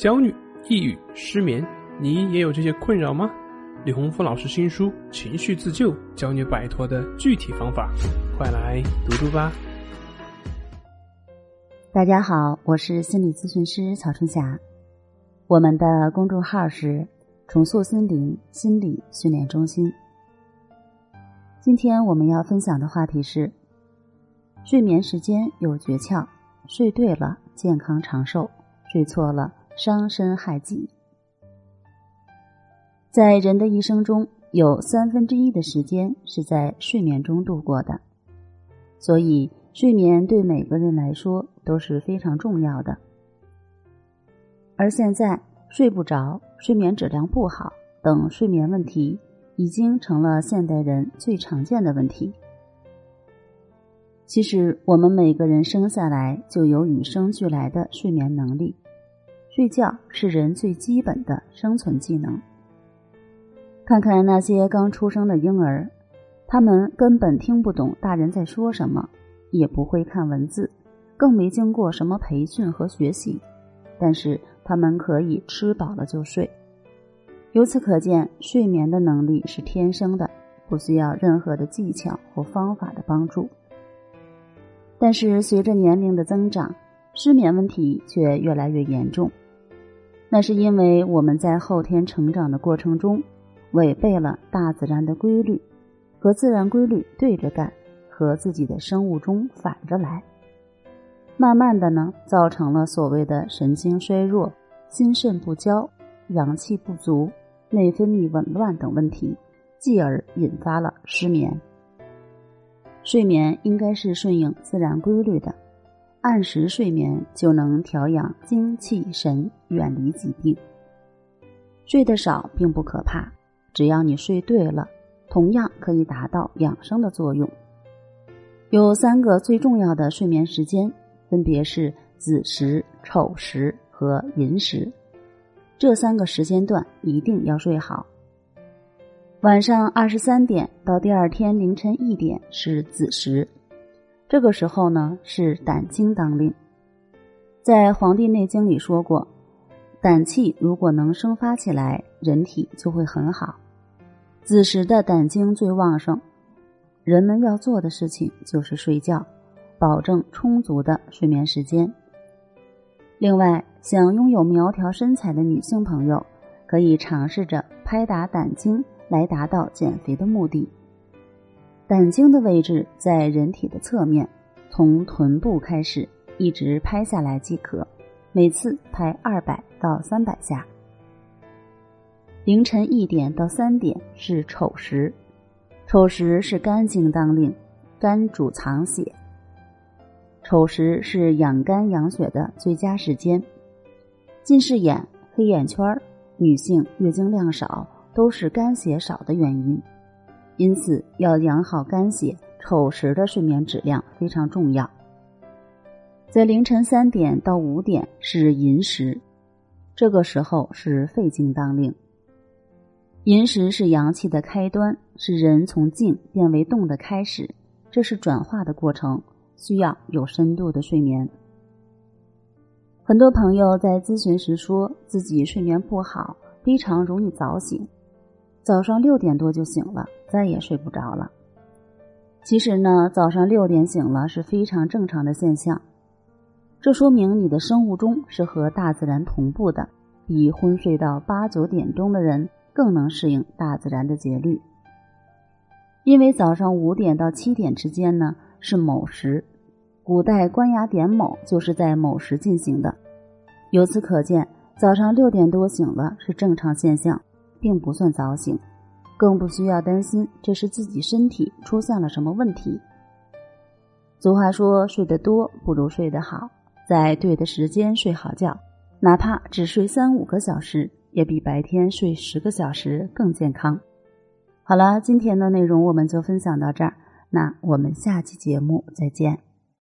焦虑、抑郁、失眠，你也有这些困扰吗？李洪福老师新书《情绪自救》教你摆脱的具体方法，快来读读吧。大家好，我是心理咨询师曹春霞，我们的公众号是“重塑心灵心理训练中心”。今天我们要分享的话题是：睡眠时间有诀窍，睡对了健康长寿，睡错了。伤身害己，在人的一生中有三分之一的时间是在睡眠中度过的，所以睡眠对每个人来说都是非常重要的。而现在睡不着、睡眠质量不好等睡眠问题，已经成了现代人最常见的问题。其实，我们每个人生下来就有与生俱来的睡眠能力。睡觉是人最基本的生存技能。看看那些刚出生的婴儿，他们根本听不懂大人在说什么，也不会看文字，更没经过什么培训和学习，但是他们可以吃饱了就睡。由此可见，睡眠的能力是天生的，不需要任何的技巧或方法的帮助。但是随着年龄的增长，失眠问题却越来越严重。那是因为我们在后天成长的过程中，违背了大自然的规律，和自然规律对着干，和自己的生物钟反着来，慢慢的呢，造成了所谓的神经衰弱、心肾不交、阳气不足、内分泌紊乱等问题，继而引发了失眠。睡眠应该是顺应自然规律的。按时睡眠就能调养精气神，远离疾病。睡得少并不可怕，只要你睡对了，同样可以达到养生的作用。有三个最重要的睡眠时间，分别是子时、丑时和寅时。这三个时间段一定要睡好。晚上二十三点到第二天凌晨一点是子时。这个时候呢，是胆经当令。在《黄帝内经》里说过，胆气如果能生发起来，人体就会很好。子时的胆经最旺盛，人们要做的事情就是睡觉，保证充足的睡眠时间。另外，想拥有苗条身材的女性朋友，可以尝试着拍打胆经，来达到减肥的目的。胆经的位置在人体的侧面，从臀部开始，一直拍下来即可，每次拍二百到三百下。凌晨一点到三点是丑时，丑时是肝经当令，肝主藏血，丑时是养肝养血的最佳时间。近视眼、黑眼圈、女性月经量少，都是肝血少的原因。因此，要养好肝血，丑时的睡眠质量非常重要。在凌晨三点到五点是寅时，这个时候是肺经当令。寅时是阳气的开端，是人从静变为动的开始，这是转化的过程，需要有深度的睡眠。很多朋友在咨询时说自己睡眠不好，非常容易早醒。早上六点多就醒了，再也睡不着了。其实呢，早上六点醒了是非常正常的现象，这说明你的生物钟是和大自然同步的，比昏睡到八九点钟的人更能适应大自然的节律。因为早上五点到七点之间呢是卯时，古代官衙点卯就是在卯时进行的。由此可见，早上六点多醒了是正常现象。并不算早醒，更不需要担心这是自己身体出现了什么问题。俗话说：“睡得多不如睡得好，在对的时间睡好觉，哪怕只睡三五个小时，也比白天睡十个小时更健康。”好了，今天的内容我们就分享到这儿，那我们下期节目再见。